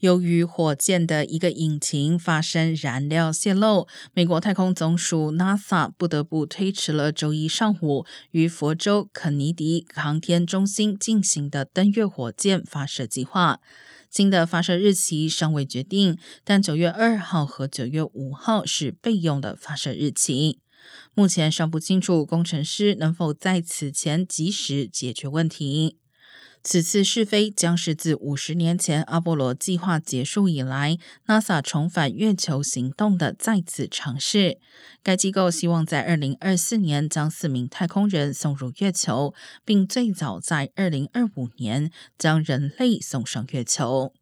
由于火箭的一个引擎发生燃料泄漏，美国太空总署 NASA 不得不推迟了周一上午于佛州肯尼迪航天中心进行的登月火箭发射计划。新的发射日期尚未决定，但九月二号和九月五号是备用的发射日期。目前尚不清楚工程师能否在此前及时解决问题。此次试飞将是自五十年前阿波罗计划结束以来，NASA 重返月球行动的再次尝试。该机构希望在二零二四年将四名太空人送入月球，并最早在二零二五年将人类送上月球。